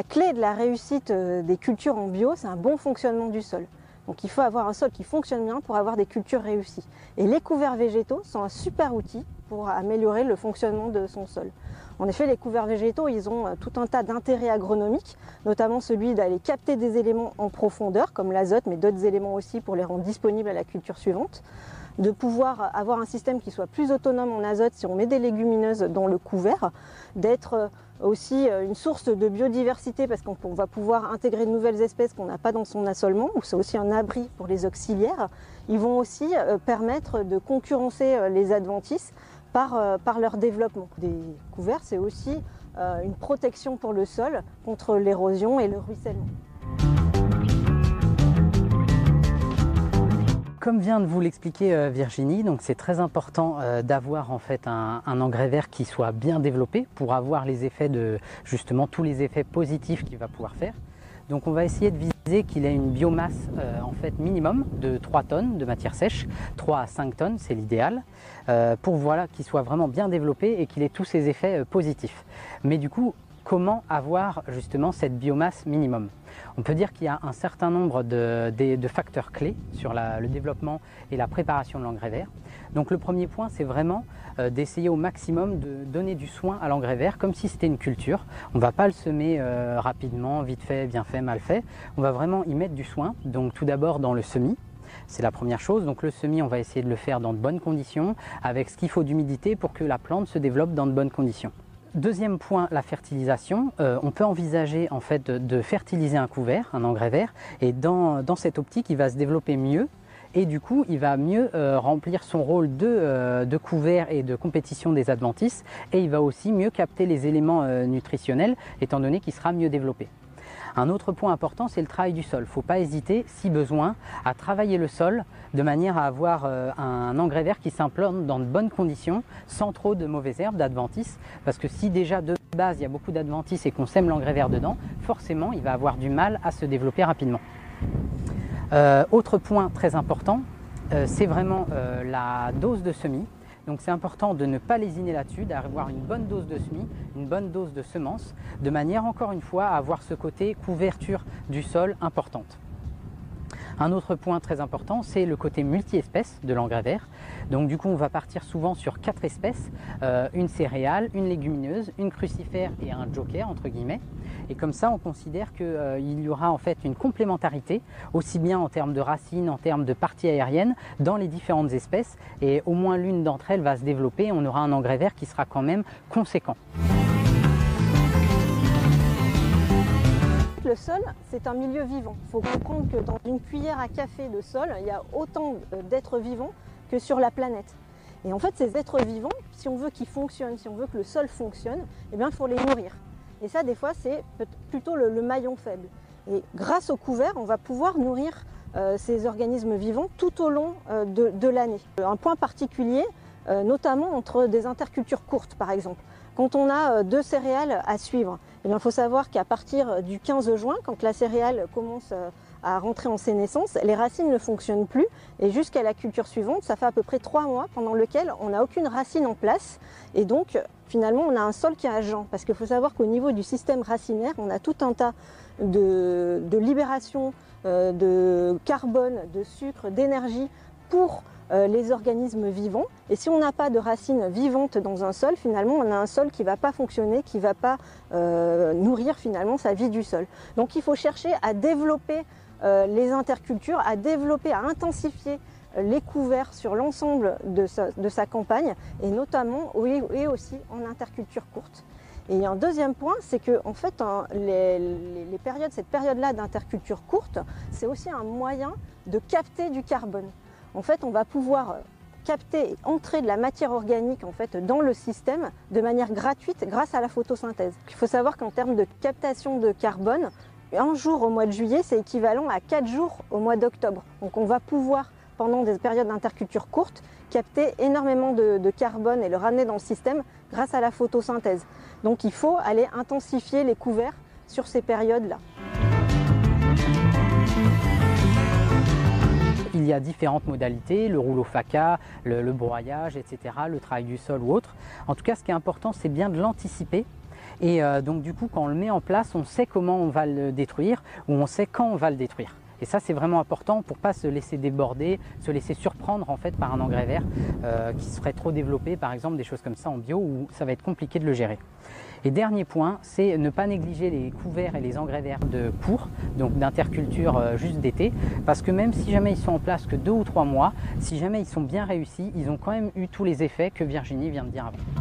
la clé de la réussite des cultures en bio, c'est un bon fonctionnement du sol. Donc il faut avoir un sol qui fonctionne bien pour avoir des cultures réussies. Et les couverts végétaux sont un super outil pour améliorer le fonctionnement de son sol. En effet, les couverts végétaux, ils ont euh, tout un tas d'intérêts agronomiques, notamment celui d'aller capter des éléments en profondeur, comme l'azote, mais d'autres éléments aussi pour les rendre disponibles à la culture suivante de pouvoir avoir un système qui soit plus autonome en azote si on met des légumineuses dans le couvert, d'être euh, aussi euh, une source de biodiversité parce qu'on va pouvoir intégrer de nouvelles espèces qu'on n'a pas dans son assolement, ou c'est aussi un abri pour les auxiliaires. Ils vont aussi permettre de concurrencer les adventices par, par leur développement. Des couverts, c'est aussi euh, une protection pour le sol contre l'érosion et le ruissellement. Comme vient de vous l'expliquer euh, Virginie, donc c'est très important euh, d'avoir en fait un, engrais vert qui soit bien développé pour avoir les effets de justement tous les effets positifs qu'il va pouvoir faire. Donc on va essayer de viser qu'il ait une biomasse euh, en fait minimum de 3 tonnes de matière sèche, 3 à 5 tonnes c'est l'idéal, pour voilà, qu'il soit vraiment bien développé et qu'il ait tous ses effets positifs. Mais du coup, comment avoir justement cette biomasse minimum On peut dire qu'il y a un certain nombre de, facteurs clés sur le développement et la préparation de l'engrais vert. Donc le premier point, c'est vraiment euh, d'essayer au maximum de donner du soin à l'engrais vert comme si c'était une culture. On ne va pas le semer euh, rapidement, vite fait, bien fait, mal fait. On va vraiment y mettre du soin. Donc tout d'abord dans le semis, c'est la première chose. Donc le semis, on va essayer de le faire dans de bonnes conditions, avec ce qu'il faut d'humidité pour que la plante se développe dans de bonnes conditions. Deuxième point, la fertilisation. Euh, on peut envisager en fait de, fertiliser un couvert, un engrais vert, et dans, cette optique, il va se développer mieux et du coup il va mieux euh, remplir son rôle euh, de, couvert et de compétition des adventices et il va aussi mieux capter les éléments nutritionnels étant donné qu'il sera mieux développé. Un autre point important, c'est le travail du sol. Il ne faut pas hésiter, si besoin, à travailler le sol de manière à avoir un engrais vert qui s'implante dans de bonnes conditions, sans trop de mauvaises herbes, d'adventices. Parce que si déjà de base il y a beaucoup d'adventices et qu'on sème l'engrais vert dedans, forcément il va avoir du mal à se développer rapidement. Euh, autre point très important, euh, c'est vraiment euh, la dose de semis. Donc c'est important de ne pas lésiner là-dessus, d'avoir une bonne dose de semis, une bonne dose de semences, de manière encore une fois à avoir ce côté couverture du sol importante. Un autre point très important, c'est le côté multi-espèces de l'engrais vert. Donc du coup, on va partir souvent sur quatre espèces, euh, une céréale, une légumineuse, une crucifère et un joker, entre guillemets. Et comme ça, on considère qu'il euh, y aura en fait une complémentarité, aussi bien en termes de racines, en termes de parties aériennes, dans les différentes espèces. Et au moins l'une d'entre elles va se développer, on aura un engrais vert qui sera quand même conséquent. Le sol, c'est un milieu vivant. Il faut comprendre que dans une cuillère à café de sol, il y a autant euh, d'êtres vivants que sur la planète. Et en fait, ces êtres vivants, si on veut qu'ils fonctionnent, si on veut que le sol fonctionne, eh bien, il faut les nourrir. Et ça, des fois, c'est plutôt le, maillon faible. Et grâce au couvert, on va pouvoir nourrir euh, ces organismes vivants tout au long euh, de, l'année. Un point particulier, notamment entre des intercultures courtes, par exemple. Quand on a deux céréales à suivre, il faut savoir qu'à partir du 15 juin, quand la céréale commence euh, à rentrer en sénescence, les racines ne fonctionnent plus. Et jusqu'à la culture suivante, ça fait à peu près trois mois pendant lequel on n'a aucune racine en place. Et donc finalement on a un sol qui est agent parce qu'il faut savoir qu'au niveau du système racinaire, on a tout un tas de, libération euh, de carbone, de sucre, d'énergie pour les organismes vivants. Et si on n'a pas de racines vivantes dans un sol, finalement, on a un sol qui ne va pas fonctionner, qui ne va pas euh, nourrir finalement sa vie du sol. Donc il faut chercher à développer euh, les intercultures, à développer, à intensifier les couverts sur l'ensemble de sa, campagne, et notamment aussi en interculture courte. Et un deuxième point, c'est que en fait, les périodes, cette période-là d'interculture courte, c'est aussi un moyen de capter du carbone en fait, on va pouvoir capter et entrer de la matière organique en fait, dans le système de manière gratuite grâce à la photosynthèse. Il faut savoir qu'en termes de captation de carbone, un jour au mois de juillet, c'est équivalent à quatre jours au mois d'octobre. Donc on va pouvoir, pendant des périodes d'interculture courtes, capter énormément de, carbone et le ramener dans le système grâce à la photosynthèse. Donc il faut aller intensifier les couverts sur ces périodes-là. Il y a différentes modalités, le rouleau faca, le, broyage, etc., le travail du sol ou autre. En tout cas, ce qui est important, c'est bien de l'anticiper Et euh, donc du coup, quand on le met en place, on sait comment on va le détruire ou on sait quand on va le détruire. Et ça, c'est vraiment important pour pas se laisser déborder, se laisser surprendre en fait par un engrais vert euh, qui serait trop développé, par exemple des choses comme ça en bio où ça va être compliqué de le gérer. Et dernier point, c'est ne pas négliger les couverts et les engrais verts de cours, donc d'interculture euh, juste d'été, parce que même si jamais ils sont en place que deux ou trois mois, si jamais ils sont bien réussis, ils ont quand même eu tous les effets que Virginie vient de dire avant.